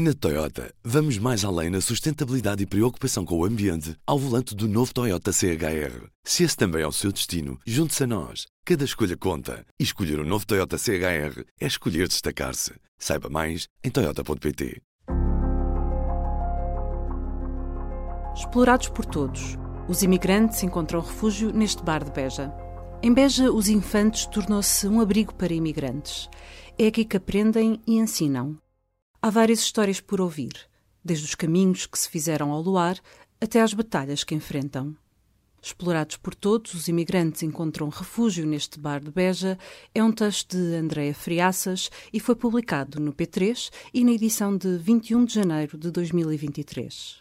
Na Toyota, vamos mais além na sustentabilidade e preocupação com o ambiente ao volante do novo Toyota CHR. Se esse também é o seu destino, junte-se a nós. Cada escolha conta. E escolher o um novo Toyota CHR é escolher destacar-se. Saiba mais em Toyota.pt. Explorados por todos, os imigrantes encontram refúgio neste bar de Beja. Em Beja, os Infantes tornou-se um abrigo para imigrantes. É aqui que aprendem e ensinam. Há várias histórias por ouvir, desde os caminhos que se fizeram ao luar até às batalhas que enfrentam. Explorados por todos, os imigrantes encontram refúgio neste bar de Beja é um texto de Andréa Friaças e foi publicado no P3 e na edição de 21 de janeiro de 2023.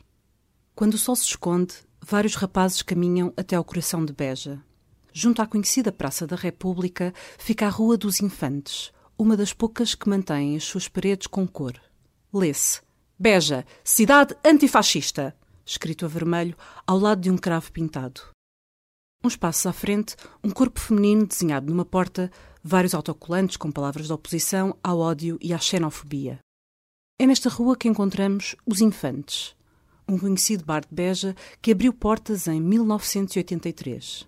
Quando o sol se esconde, vários rapazes caminham até ao coração de Beja. Junto à conhecida Praça da República fica a Rua dos Infantes, uma das poucas que mantém as suas paredes com cor. Lê-se Beja, cidade antifascista, escrito a vermelho ao lado de um cravo pintado. Uns passos à frente, um corpo feminino desenhado numa porta, vários autocolantes com palavras de oposição ao ódio e à xenofobia. É nesta rua que encontramos Os Infantes, um conhecido bar de Beja que abriu portas em 1983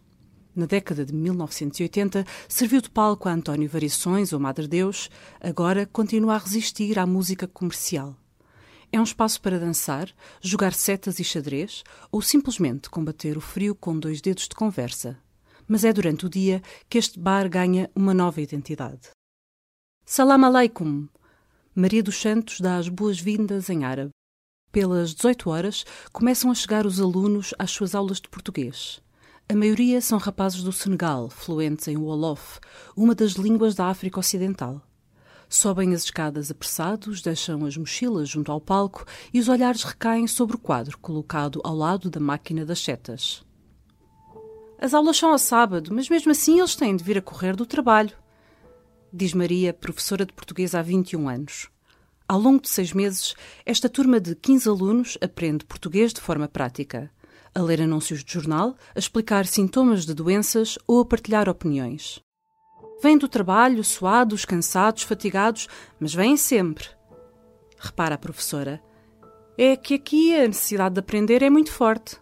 na década de 1980, serviu de palco a António Variações ou Madre Deus, agora continua a resistir à música comercial. É um espaço para dançar, jogar setas e xadrez ou simplesmente combater o frio com dois dedos de conversa. Mas é durante o dia que este bar ganha uma nova identidade. Salam aleikum! Maria dos Santos dá as boas-vindas em árabe. Pelas 18 horas começam a chegar os alunos às suas aulas de português. A maioria são rapazes do Senegal, fluentes em Wolof, uma das línguas da África Ocidental. Sobem as escadas apressados, deixam as mochilas junto ao palco e os olhares recaem sobre o quadro colocado ao lado da máquina das setas. As aulas são ao sábado, mas mesmo assim eles têm de vir a correr do trabalho, diz Maria, professora de português há 21 anos. Ao longo de seis meses, esta turma de 15 alunos aprende português de forma prática a ler anúncios de jornal, a explicar sintomas de doenças ou a partilhar opiniões. Vêm do trabalho, suados, cansados, fatigados, mas vêm sempre. Repara a professora. É que aqui a necessidade de aprender é muito forte.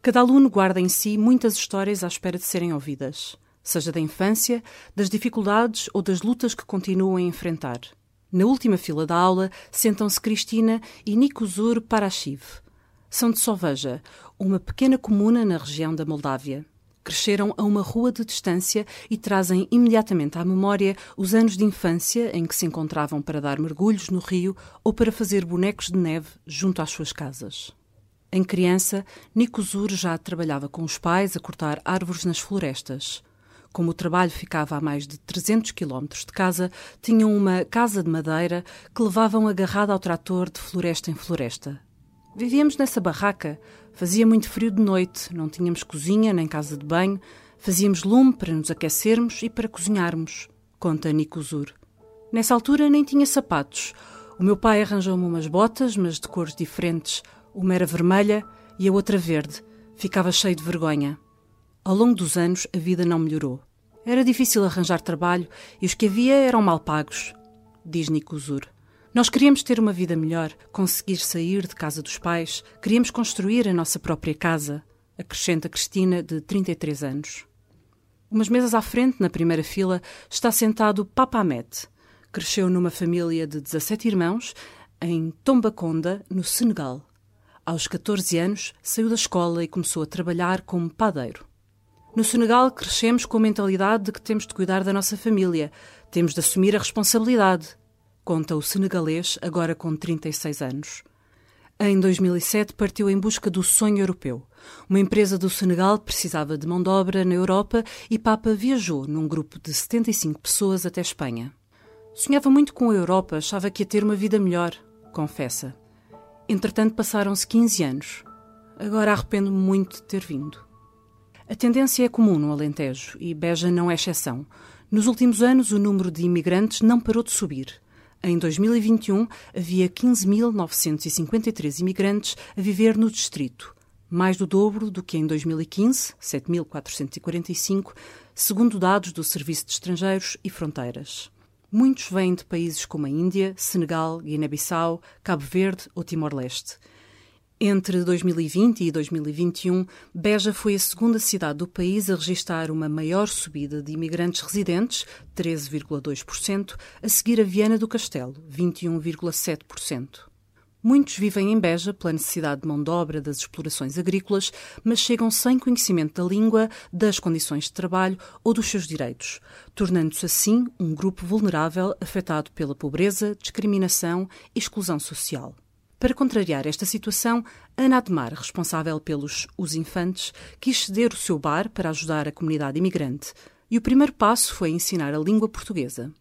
Cada aluno guarda em si muitas histórias à espera de serem ouvidas, seja da infância, das dificuldades ou das lutas que continuam a enfrentar. Na última fila da aula sentam-se Cristina e Nikuzur Parashiv, são de Soveja, uma pequena comuna na região da Moldávia. Cresceram a uma rua de distância e trazem imediatamente à memória os anos de infância em que se encontravam para dar mergulhos no rio ou para fazer bonecos de neve junto às suas casas. Em criança, Nico Zur já trabalhava com os pais a cortar árvores nas florestas. Como o trabalho ficava a mais de 300 quilómetros de casa, tinham uma casa de madeira que levavam agarrada ao trator de floresta em floresta. Vivíamos nessa barraca. Fazia muito frio de noite, não tínhamos cozinha nem casa de banho. Fazíamos lume para nos aquecermos e para cozinharmos, conta Nicozur. Nessa altura nem tinha sapatos. O meu pai arranjou-me umas botas, mas de cores diferentes. Uma era vermelha e a outra verde. Ficava cheio de vergonha. Ao longo dos anos, a vida não melhorou. Era difícil arranjar trabalho e os que havia eram mal pagos, diz Nicozur. Nós queríamos ter uma vida melhor, conseguir sair de casa dos pais, queríamos construir a nossa própria casa, acrescenta Cristina, de 33 anos. Umas mesas à frente, na primeira fila, está sentado Papa Ahmed. Cresceu numa família de 17 irmãos em Tombaconda, no Senegal. Aos 14 anos, saiu da escola e começou a trabalhar como padeiro. No Senegal, crescemos com a mentalidade de que temos de cuidar da nossa família, temos de assumir a responsabilidade conta o senegalês, agora com 36 anos. Em 2007 partiu em busca do sonho europeu. Uma empresa do Senegal precisava de mão de obra na Europa e Papa viajou num grupo de 75 pessoas até Espanha. Sonhava muito com a Europa, achava que ia ter uma vida melhor, confessa. Entretanto, passaram-se 15 anos. Agora arrependo-me muito de ter vindo. A tendência é comum no Alentejo e Beja não é exceção. Nos últimos anos, o número de imigrantes não parou de subir. Em 2021, havia 15.953 imigrantes a viver no distrito, mais do dobro do que em 2015, 7.445, segundo dados do Serviço de Estrangeiros e Fronteiras. Muitos vêm de países como a Índia, Senegal, Guiné-Bissau, Cabo Verde ou Timor-Leste. Entre 2020 e 2021, Beja foi a segunda cidade do país a registrar uma maior subida de imigrantes residentes, 13,2%, a seguir a Viana do Castelo, 21,7%. Muitos vivem em Beja pela necessidade de mão de obra das explorações agrícolas, mas chegam sem conhecimento da língua, das condições de trabalho ou dos seus direitos, tornando-se assim um grupo vulnerável afetado pela pobreza, discriminação e exclusão social. Para contrariar esta situação, Ana Ademar, responsável pelos Os Infantes, quis ceder o seu bar para ajudar a comunidade imigrante. E o primeiro passo foi ensinar a língua portuguesa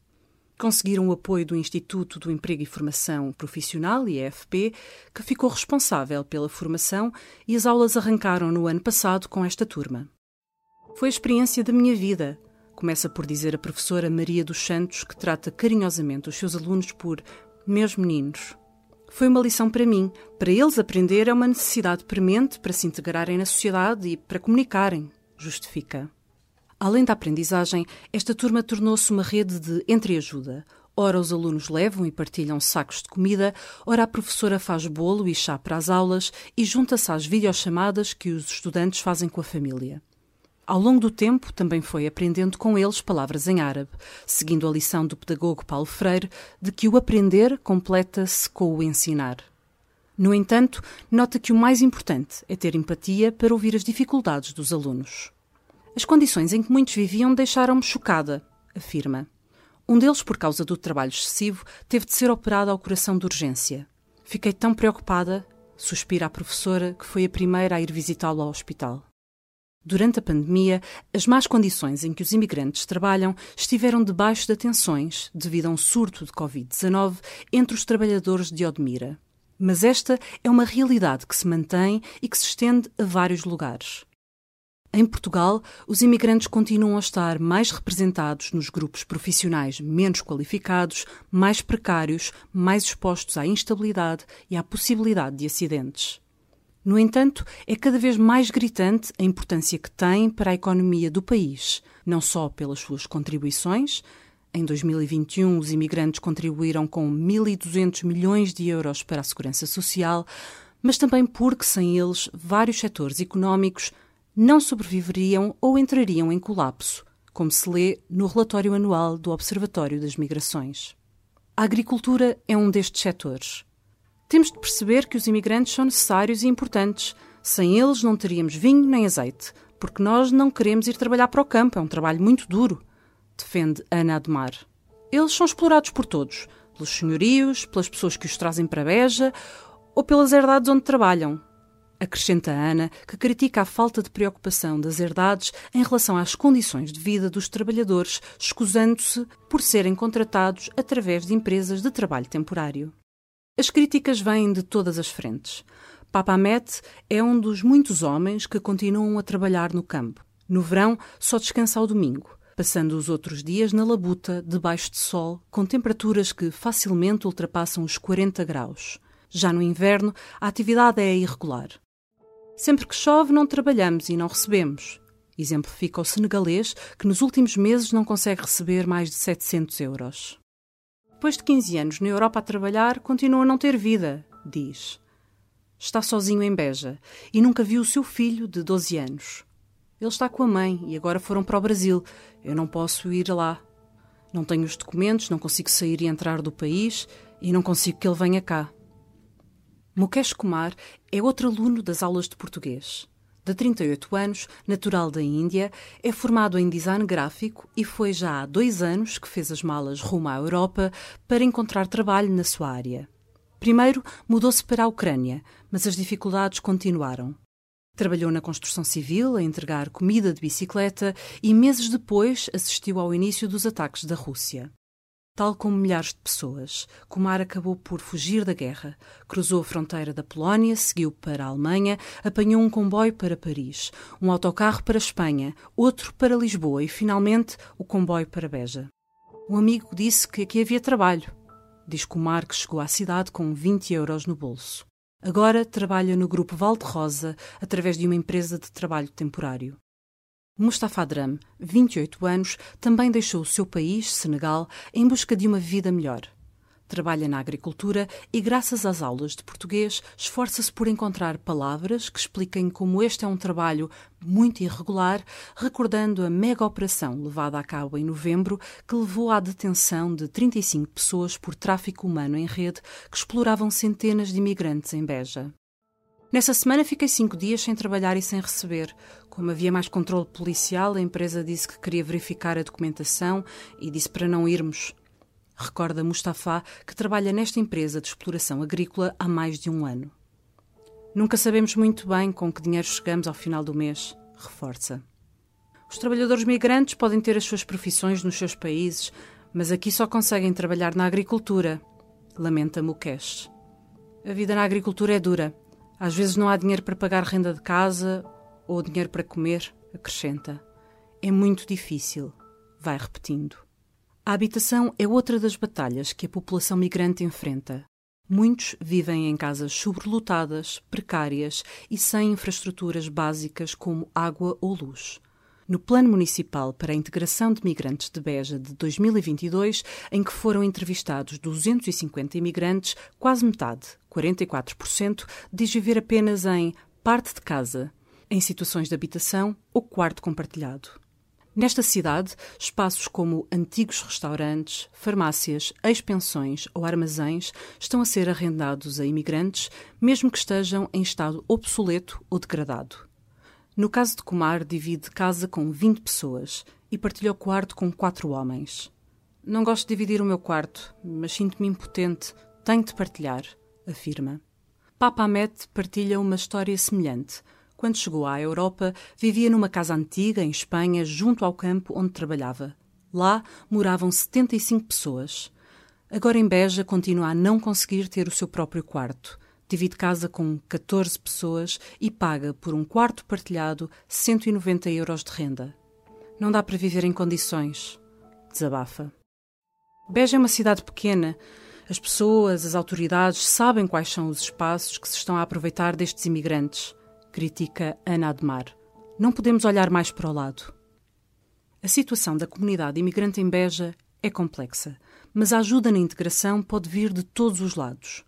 conseguiram o apoio do Instituto do Emprego e Formação Profissional, IEFP, que ficou responsável pela formação e as aulas arrancaram no ano passado com esta turma. Foi a experiência da minha vida, começa por dizer a professora Maria dos Santos, que trata carinhosamente os seus alunos por meus meninos. Foi uma lição para mim. Para eles, aprender é uma necessidade premente para se integrarem na sociedade e para comunicarem, justifica. Além da aprendizagem, esta turma tornou-se uma rede de entreajuda. Ora os alunos levam e partilham sacos de comida, ora a professora faz bolo e chá para as aulas e junta-se às videochamadas que os estudantes fazem com a família. Ao longo do tempo, também foi aprendendo com eles palavras em árabe, seguindo a lição do pedagogo Paulo Freire de que o aprender completa-se com o ensinar. No entanto, nota que o mais importante é ter empatia para ouvir as dificuldades dos alunos. As condições em que muitos viviam deixaram-me chocada, afirma. Um deles, por causa do trabalho excessivo, teve de ser operado ao coração de urgência. Fiquei tão preocupada, suspira a professora, que foi a primeira a ir visitá-lo ao hospital. Durante a pandemia, as más condições em que os imigrantes trabalham estiveram debaixo de atenções devido a um surto de Covid-19 entre os trabalhadores de Odmira. Mas esta é uma realidade que se mantém e que se estende a vários lugares. Em Portugal, os imigrantes continuam a estar mais representados nos grupos profissionais menos qualificados, mais precários, mais expostos à instabilidade e à possibilidade de acidentes. No entanto, é cada vez mais gritante a importância que têm para a economia do país, não só pelas suas contribuições. Em 2021, os imigrantes contribuíram com 1.200 milhões de euros para a segurança social, mas também porque, sem eles, vários setores económicos não sobreviveriam ou entrariam em colapso, como se lê no relatório anual do Observatório das Migrações. A agricultura é um destes setores. Temos de perceber que os imigrantes são necessários e importantes. Sem eles não teríamos vinho nem azeite, porque nós não queremos ir trabalhar para o campo, é um trabalho muito duro, defende Ana Ademar. Eles são explorados por todos, pelos senhorios, pelas pessoas que os trazem para Beja ou pelas herdades onde trabalham, Acrescenta Ana, que critica a falta de preocupação das herdades em relação às condições de vida dos trabalhadores, escusando-se por serem contratados através de empresas de trabalho temporário. As críticas vêm de todas as frentes. Papa Met é um dos muitos homens que continuam a trabalhar no campo. No verão, só descansa ao domingo, passando os outros dias na labuta, debaixo de sol, com temperaturas que facilmente ultrapassam os 40 graus. Já no inverno, a atividade é irregular. Sempre que chove, não trabalhamos e não recebemos. Exemplifica o senegalês, que nos últimos meses não consegue receber mais de 700 euros. Depois de 15 anos na Europa a trabalhar, continua a não ter vida, diz. Está sozinho em Beja e nunca viu o seu filho de 12 anos. Ele está com a mãe e agora foram para o Brasil. Eu não posso ir lá. Não tenho os documentos, não consigo sair e entrar do país e não consigo que ele venha cá. Mukesh Kumar é outro aluno das aulas de português. De 38 anos, natural da Índia, é formado em design gráfico e foi já há dois anos que fez as malas rumo à Europa para encontrar trabalho na sua área. Primeiro mudou-se para a Ucrânia, mas as dificuldades continuaram. Trabalhou na construção civil, a entregar comida de bicicleta e meses depois assistiu ao início dos ataques da Rússia. Tal como milhares de pessoas, Kumar acabou por fugir da guerra. Cruzou a fronteira da Polónia, seguiu para a Alemanha, apanhou um comboio para Paris, um autocarro para Espanha, outro para Lisboa e, finalmente, o comboio para Beja. Um amigo disse que aqui havia trabalho. Diz Kumar que chegou à cidade com 20 euros no bolso. Agora trabalha no grupo Valde Rosa através de uma empresa de trabalho temporário. Mustafa Dram, 28 anos, também deixou o seu país, Senegal, em busca de uma vida melhor. Trabalha na agricultura e, graças às aulas de português, esforça-se por encontrar palavras que expliquem como este é um trabalho muito irregular, recordando a mega operação levada a cabo em novembro, que levou à detenção de 35 pessoas por tráfico humano em rede que exploravam centenas de imigrantes em Beja. Nessa semana fiquei cinco dias sem trabalhar e sem receber. Como havia mais controle policial, a empresa disse que queria verificar a documentação e disse para não irmos. Recorda Mustafa que trabalha nesta empresa de exploração agrícola há mais de um ano. Nunca sabemos muito bem com que dinheiro chegamos ao final do mês, reforça. Os trabalhadores migrantes podem ter as suas profissões nos seus países, mas aqui só conseguem trabalhar na agricultura, lamenta Mukesh. A vida na agricultura é dura. Às vezes não há dinheiro para pagar renda de casa ou dinheiro para comer, acrescenta. É muito difícil, vai repetindo. A habitação é outra das batalhas que a população migrante enfrenta. Muitos vivem em casas sobrelotadas, precárias e sem infraestruturas básicas como água ou luz. No Plano Municipal para a Integração de Migrantes de Beja de 2022, em que foram entrevistados 250 imigrantes, quase metade, 44%, diz viver apenas em parte de casa, em situações de habitação ou quarto compartilhado. Nesta cidade, espaços como antigos restaurantes, farmácias, ex-pensões ou armazéns estão a ser arrendados a imigrantes, mesmo que estejam em estado obsoleto ou degradado. No caso de Comar, divide casa com 20 pessoas e partilha o quarto com quatro homens. Não gosto de dividir o meu quarto, mas sinto-me impotente, tenho de partilhar afirma. Papa Ahmed partilha uma história semelhante. Quando chegou à Europa, vivia numa casa antiga em Espanha, junto ao campo onde trabalhava. Lá moravam 75 pessoas. Agora em Beja continua a não conseguir ter o seu próprio quarto. Divide casa com 14 pessoas e paga por um quarto partilhado 190 euros de renda. Não dá para viver em condições. Desabafa. Beja é uma cidade pequena, as pessoas, as autoridades sabem quais são os espaços que se estão a aproveitar destes imigrantes, critica Ana Admar. Não podemos olhar mais para o lado. A situação da comunidade imigrante em Beja é complexa, mas a ajuda na integração pode vir de todos os lados.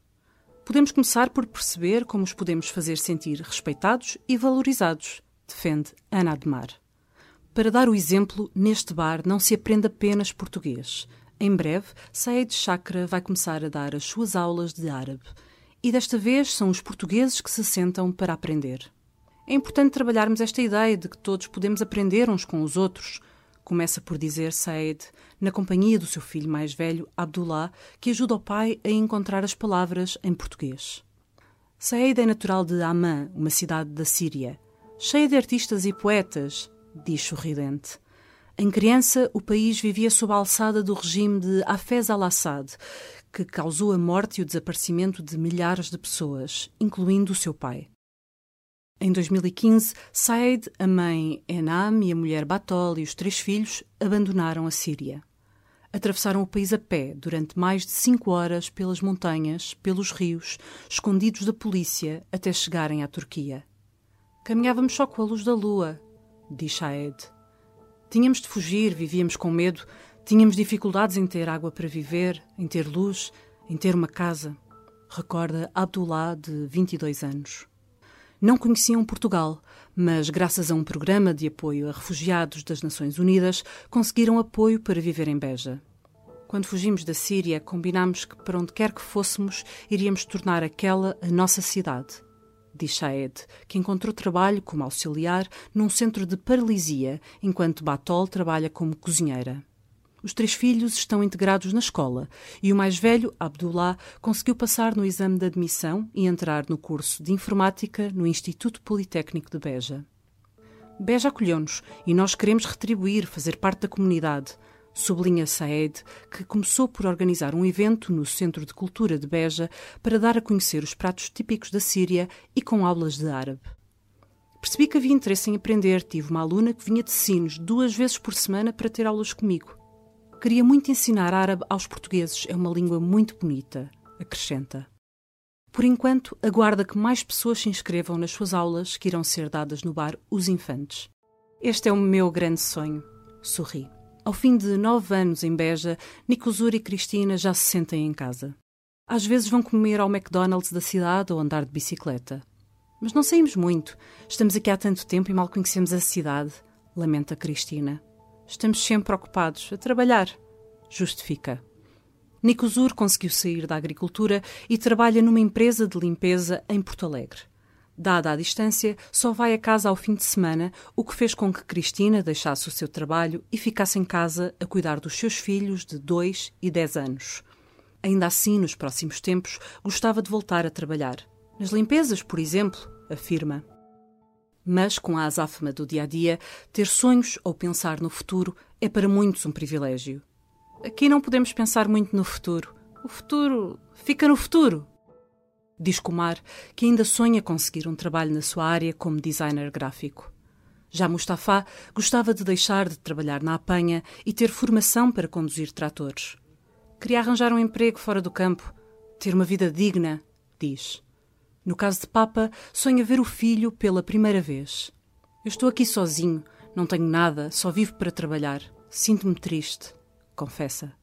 Podemos começar por perceber como os podemos fazer sentir respeitados e valorizados, defende Ana Admar. Para dar o exemplo, neste bar não se aprende apenas português. Em breve, Saed Chakra vai começar a dar as suas aulas de árabe. E desta vez são os portugueses que se sentam para aprender. É importante trabalharmos esta ideia de que todos podemos aprender uns com os outros. Começa por dizer Saed, na companhia do seu filho mais velho, Abdullah, que ajuda o pai a encontrar as palavras em português. Saed é natural de Amman, uma cidade da Síria, cheia de artistas e poetas, diz sorridente. Em criança, o país vivia sob a alçada do regime de Hafez al-Assad, que causou a morte e o desaparecimento de milhares de pessoas, incluindo o seu pai. Em 2015, Said, a mãe Enam e a mulher Batol e os três filhos abandonaram a Síria. Atravessaram o país a pé durante mais de cinco horas pelas montanhas, pelos rios, escondidos da polícia, até chegarem à Turquia. Caminhávamos só com a luz da lua, diz Saed. Tínhamos de fugir, vivíamos com medo, tínhamos dificuldades em ter água para viver, em ter luz, em ter uma casa. Recorda Abdullah, de 22 anos. Não conheciam Portugal, mas, graças a um programa de apoio a refugiados das Nações Unidas, conseguiram apoio para viver em Beja. Quando fugimos da Síria, combinámos que, para onde quer que fôssemos, iríamos tornar aquela a nossa cidade diz Shaed, que encontrou trabalho como auxiliar num centro de paralisia, enquanto Batol trabalha como cozinheira. Os três filhos estão integrados na escola e o mais velho, Abdullah, conseguiu passar no exame de admissão e entrar no curso de informática no Instituto Politécnico de Beja. Beja acolheu-nos e nós queremos retribuir, fazer parte da comunidade sublinha Saed, que começou por organizar um evento no Centro de Cultura de Beja para dar a conhecer os pratos típicos da Síria e com aulas de árabe. Percebi que havia interesse em aprender. Tive uma aluna que vinha de Sines duas vezes por semana para ter aulas comigo. Queria muito ensinar árabe aos portugueses. É uma língua muito bonita, acrescenta. Por enquanto, aguarda que mais pessoas se inscrevam nas suas aulas que irão ser dadas no bar Os Infantes. Este é o meu grande sonho. Sorri. Ao fim de nove anos em Beja, Nicosur e Cristina já se sentem em casa. Às vezes vão comer ao McDonald's da cidade ou andar de bicicleta. Mas não saímos muito. Estamos aqui há tanto tempo e mal conhecemos a cidade, lamenta Cristina. Estamos sempre ocupados a trabalhar, justifica. Nicosur conseguiu sair da agricultura e trabalha numa empresa de limpeza em Porto Alegre. Dada a distância, só vai a casa ao fim de semana, o que fez com que Cristina deixasse o seu trabalho e ficasse em casa a cuidar dos seus filhos de 2 e 10 anos. Ainda assim, nos próximos tempos, gostava de voltar a trabalhar. Nas limpezas, por exemplo, afirma. Mas, com a azáfama do dia a dia, ter sonhos ou pensar no futuro é para muitos um privilégio. Aqui não podemos pensar muito no futuro. O futuro fica no futuro. Diz Kumar que ainda sonha conseguir um trabalho na sua área como designer gráfico. Já Mustafa gostava de deixar de trabalhar na apanha e ter formação para conduzir tratores. Queria arranjar um emprego fora do campo, ter uma vida digna, diz. No caso de Papa, sonha ver o filho pela primeira vez. Eu estou aqui sozinho, não tenho nada, só vivo para trabalhar. Sinto-me triste, confessa.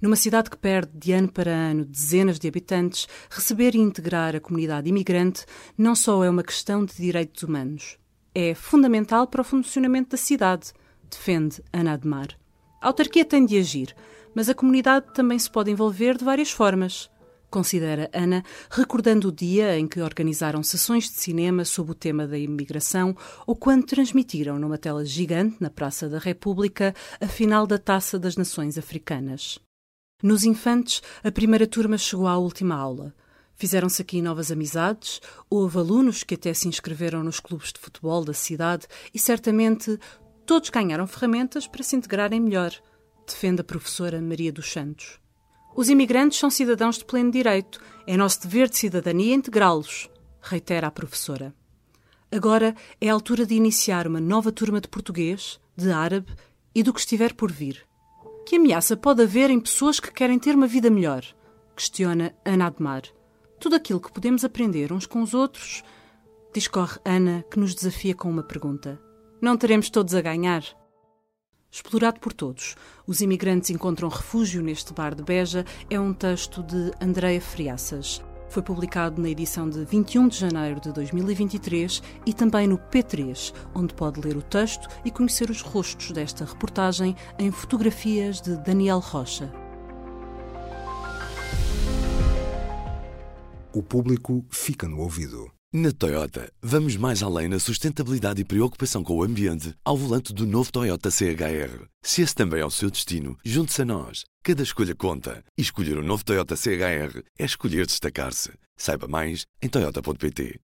Numa cidade que perde de ano para ano dezenas de habitantes, receber e integrar a comunidade imigrante não só é uma questão de direitos humanos, é fundamental para o funcionamento da cidade, defende Ana Admar. A autarquia tem de agir, mas a comunidade também se pode envolver de várias formas. Considera Ana, recordando o dia em que organizaram sessões de cinema sob o tema da imigração ou quando transmitiram numa tela gigante na Praça da República a final da Taça das Nações Africanas. Nos infantes, a primeira turma chegou à última aula. Fizeram-se aqui novas amizades, houve alunos que até se inscreveram nos clubes de futebol da cidade e certamente todos ganharam ferramentas para se integrarem melhor, defende a professora Maria dos Santos. Os imigrantes são cidadãos de pleno direito, é nosso dever de cidadania integrá-los, reitera a professora. Agora é a altura de iniciar uma nova turma de português, de árabe e do que estiver por vir. Que ameaça pode haver em pessoas que querem ter uma vida melhor? Questiona Ana Admar. Tudo aquilo que podemos aprender uns com os outros. Discorre Ana, que nos desafia com uma pergunta. Não teremos todos a ganhar? Explorado por todos, os imigrantes encontram refúgio neste bar de Beja é um texto de Andreia Friaças. Foi publicado na edição de 21 de janeiro de 2023 e também no P3, onde pode ler o texto e conhecer os rostos desta reportagem em fotografias de Daniel Rocha. O público fica no ouvido. Na Toyota, vamos mais além na sustentabilidade e preocupação com o ambiente ao volante do novo Toyota CHR. Se esse também é o seu destino, junte-se a nós. Cada escolha conta. E escolher o um novo Toyota CHR é escolher destacar-se. Saiba mais em Toyota.pt.